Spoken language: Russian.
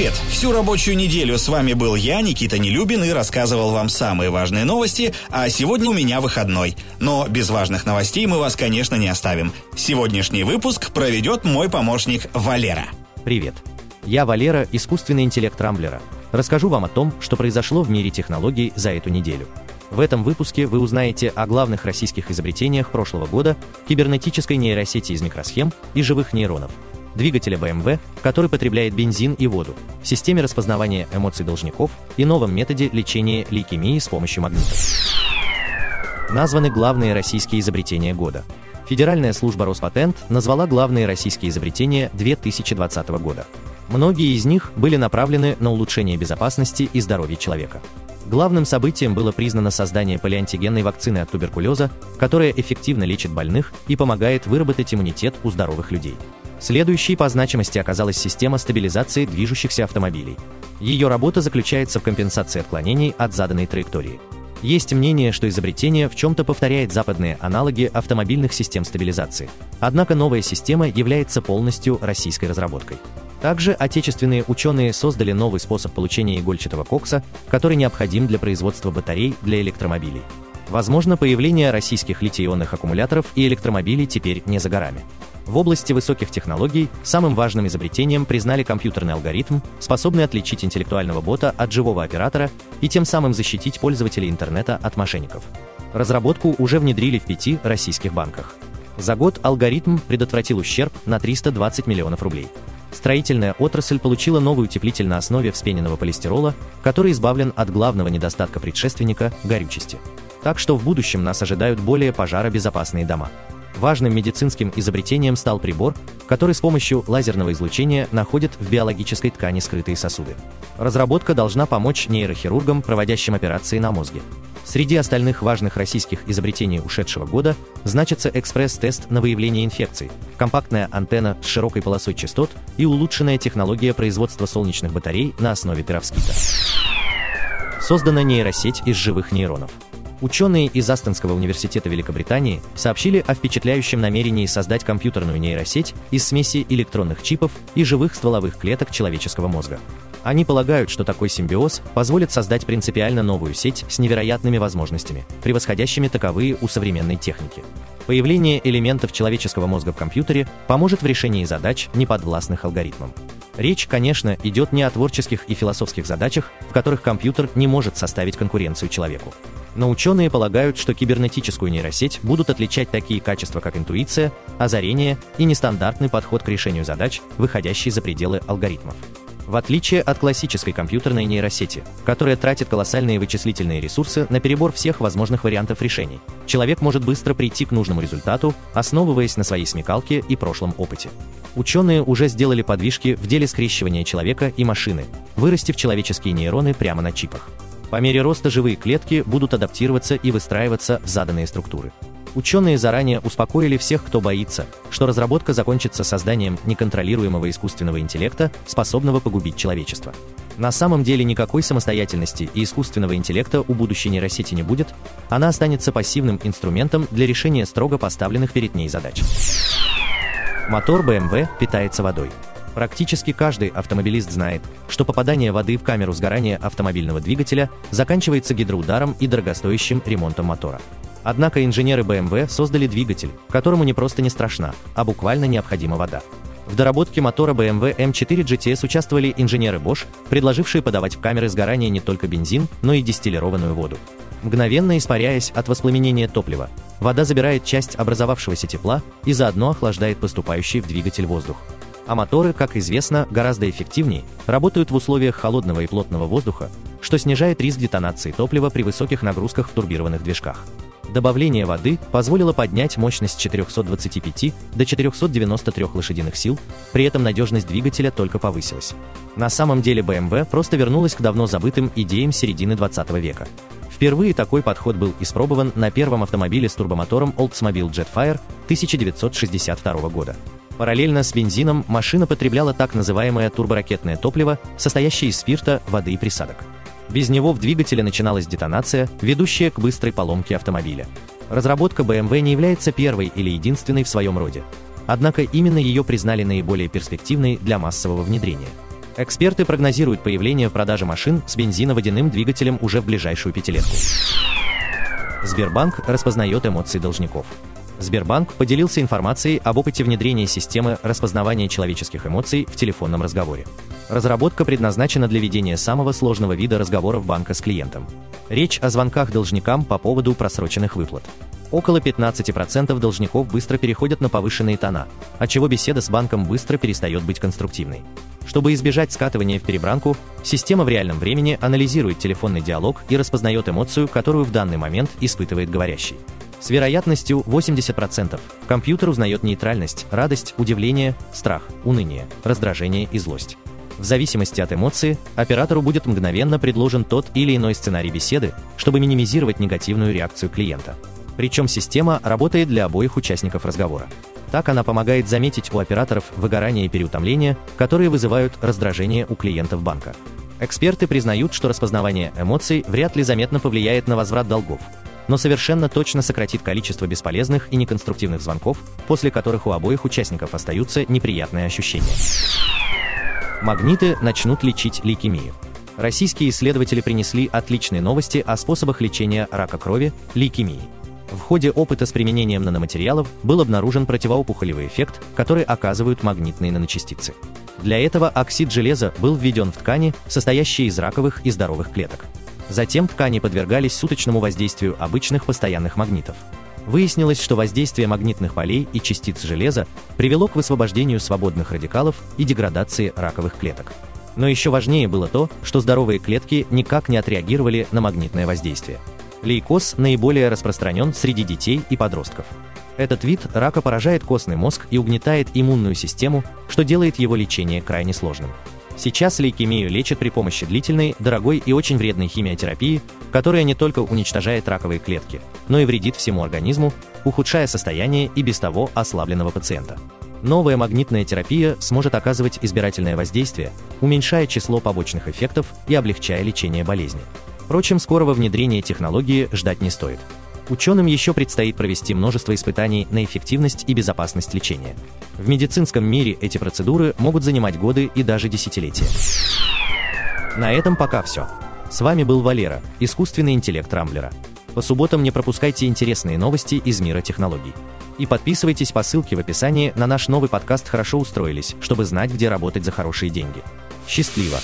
Привет! Всю рабочую неделю с вами был я, Никита Нелюбин, и рассказывал вам самые важные новости, а сегодня у меня выходной. Но без важных новостей мы вас, конечно, не оставим. Сегодняшний выпуск проведет мой помощник Валера. Привет! Я Валера, искусственный интеллект Рамблера. Расскажу вам о том, что произошло в мире технологий за эту неделю. В этом выпуске вы узнаете о главных российских изобретениях прошлого года, кибернетической нейросети из микросхем и живых нейронов – двигателя BMW, который потребляет бензин и воду, системе распознавания эмоций должников и новом методе лечения лейкемии с помощью магнитов. Названы главные российские изобретения года. Федеральная служба Роспатент назвала главные российские изобретения 2020 года. Многие из них были направлены на улучшение безопасности и здоровья человека. Главным событием было признано создание полиантигенной вакцины от туберкулеза, которая эффективно лечит больных и помогает выработать иммунитет у здоровых людей. Следующей по значимости оказалась система стабилизации движущихся автомобилей. Ее работа заключается в компенсации отклонений от заданной траектории. Есть мнение, что изобретение в чем-то повторяет западные аналоги автомобильных систем стабилизации. Однако новая система является полностью российской разработкой. Также отечественные ученые создали новый способ получения игольчатого кокса, который необходим для производства батарей для электромобилей. Возможно, появление российских литий-ионных аккумуляторов и электромобилей теперь не за горами. В области высоких технологий самым важным изобретением признали компьютерный алгоритм, способный отличить интеллектуального бота от живого оператора и тем самым защитить пользователей интернета от мошенников. Разработку уже внедрили в пяти российских банках. За год алгоритм предотвратил ущерб на 320 миллионов рублей. Строительная отрасль получила новый утеплитель на основе вспененного полистирола, который избавлен от главного недостатка предшественника – горючести. Так что в будущем нас ожидают более пожаробезопасные дома. Важным медицинским изобретением стал прибор, который с помощью лазерного излучения находит в биологической ткани скрытые сосуды. Разработка должна помочь нейрохирургам, проводящим операции на мозге. Среди остальных важных российских изобретений ушедшего года значится экспресс-тест на выявление инфекций, компактная антенна с широкой полосой частот и улучшенная технология производства солнечных батарей на основе перовскита. Создана нейросеть из живых нейронов. Ученые из Астонского университета Великобритании сообщили о впечатляющем намерении создать компьютерную нейросеть из смеси электронных чипов и живых стволовых клеток человеческого мозга. Они полагают, что такой симбиоз позволит создать принципиально новую сеть с невероятными возможностями, превосходящими таковые у современной техники. Появление элементов человеческого мозга в компьютере поможет в решении задач, неподвластных алгоритмам. Речь, конечно, идет не о творческих и философских задачах, в которых компьютер не может составить конкуренцию человеку. Но ученые полагают, что кибернетическую нейросеть будут отличать такие качества, как интуиция, озарение и нестандартный подход к решению задач, выходящий за пределы алгоритмов. В отличие от классической компьютерной нейросети, которая тратит колоссальные вычислительные ресурсы на перебор всех возможных вариантов решений, человек может быстро прийти к нужному результату, основываясь на своей смекалке и прошлом опыте. Ученые уже сделали подвижки в деле скрещивания человека и машины, вырастив человеческие нейроны прямо на чипах. По мере роста живые клетки будут адаптироваться и выстраиваться в заданные структуры. Ученые заранее успокоили всех, кто боится, что разработка закончится созданием неконтролируемого искусственного интеллекта, способного погубить человечество. На самом деле никакой самостоятельности и искусственного интеллекта у будущей нейросети не будет, она останется пассивным инструментом для решения строго поставленных перед ней задач. Мотор BMW питается водой. Практически каждый автомобилист знает, что попадание воды в камеру сгорания автомобильного двигателя заканчивается гидроударом и дорогостоящим ремонтом мотора. Однако инженеры BMW создали двигатель, которому не просто не страшна, а буквально необходима вода. В доработке мотора BMW M4 GTS участвовали инженеры Bosch, предложившие подавать в камеры сгорания не только бензин, но и дистиллированную воду. Мгновенно испаряясь от воспламенения топлива, вода забирает часть образовавшегося тепла и заодно охлаждает поступающий в двигатель воздух а моторы, как известно, гораздо эффективнее, работают в условиях холодного и плотного воздуха, что снижает риск детонации топлива при высоких нагрузках в турбированных движках. Добавление воды позволило поднять мощность 425 до 493 лошадиных сил, при этом надежность двигателя только повысилась. На самом деле BMW просто вернулась к давно забытым идеям середины 20 века. Впервые такой подход был испробован на первом автомобиле с турбомотором Oldsmobile Jetfire 1962 года. Параллельно с бензином машина потребляла так называемое турборакетное топливо, состоящее из спирта, воды и присадок. Без него в двигателе начиналась детонация, ведущая к быстрой поломке автомобиля. Разработка BMW не является первой или единственной в своем роде. Однако именно ее признали наиболее перспективной для массового внедрения. Эксперты прогнозируют появление в продаже машин с бензиноводяным двигателем уже в ближайшую пятилетку. Сбербанк распознает эмоции должников. Сбербанк поделился информацией об опыте внедрения системы распознавания человеческих эмоций в телефонном разговоре. Разработка предназначена для ведения самого сложного вида разговоров банка с клиентом. Речь о звонках должникам по поводу просроченных выплат. Около 15% должников быстро переходят на повышенные тона, отчего беседа с банком быстро перестает быть конструктивной. Чтобы избежать скатывания в перебранку, система в реальном времени анализирует телефонный диалог и распознает эмоцию, которую в данный момент испытывает говорящий. С вероятностью 80% компьютер узнает нейтральность, радость, удивление, страх, уныние, раздражение и злость. В зависимости от эмоции, оператору будет мгновенно предложен тот или иной сценарий беседы, чтобы минимизировать негативную реакцию клиента. Причем система работает для обоих участников разговора. Так она помогает заметить у операторов выгорание и переутомление, которые вызывают раздражение у клиентов банка. Эксперты признают, что распознавание эмоций вряд ли заметно повлияет на возврат долгов, но совершенно точно сократит количество бесполезных и неконструктивных звонков, после которых у обоих участников остаются неприятные ощущения. Магниты начнут лечить лейкемию. Российские исследователи принесли отличные новости о способах лечения рака крови, лейкемии. В ходе опыта с применением наноматериалов был обнаружен противоопухолевый эффект, который оказывают магнитные наночастицы. Для этого оксид железа был введен в ткани, состоящие из раковых и здоровых клеток. Затем ткани подвергались суточному воздействию обычных постоянных магнитов. Выяснилось, что воздействие магнитных полей и частиц железа привело к высвобождению свободных радикалов и деградации раковых клеток. Но еще важнее было то, что здоровые клетки никак не отреагировали на магнитное воздействие. Лейкоз наиболее распространен среди детей и подростков. Этот вид рака поражает костный мозг и угнетает иммунную систему, что делает его лечение крайне сложным. Сейчас лейкемию лечат при помощи длительной, дорогой и очень вредной химиотерапии, которая не только уничтожает раковые клетки, но и вредит всему организму, ухудшая состояние и без того ослабленного пациента. Новая магнитная терапия сможет оказывать избирательное воздействие, уменьшая число побочных эффектов и облегчая лечение болезни. Впрочем, скорого внедрения технологии ждать не стоит. Ученым еще предстоит провести множество испытаний на эффективность и безопасность лечения. В медицинском мире эти процедуры могут занимать годы и даже десятилетия. На этом пока все. С вами был Валера, искусственный интеллект Рамблера. По субботам не пропускайте интересные новости из мира технологий. И подписывайтесь по ссылке в описании на наш новый подкаст «Хорошо устроились», чтобы знать, где работать за хорошие деньги. Счастливо!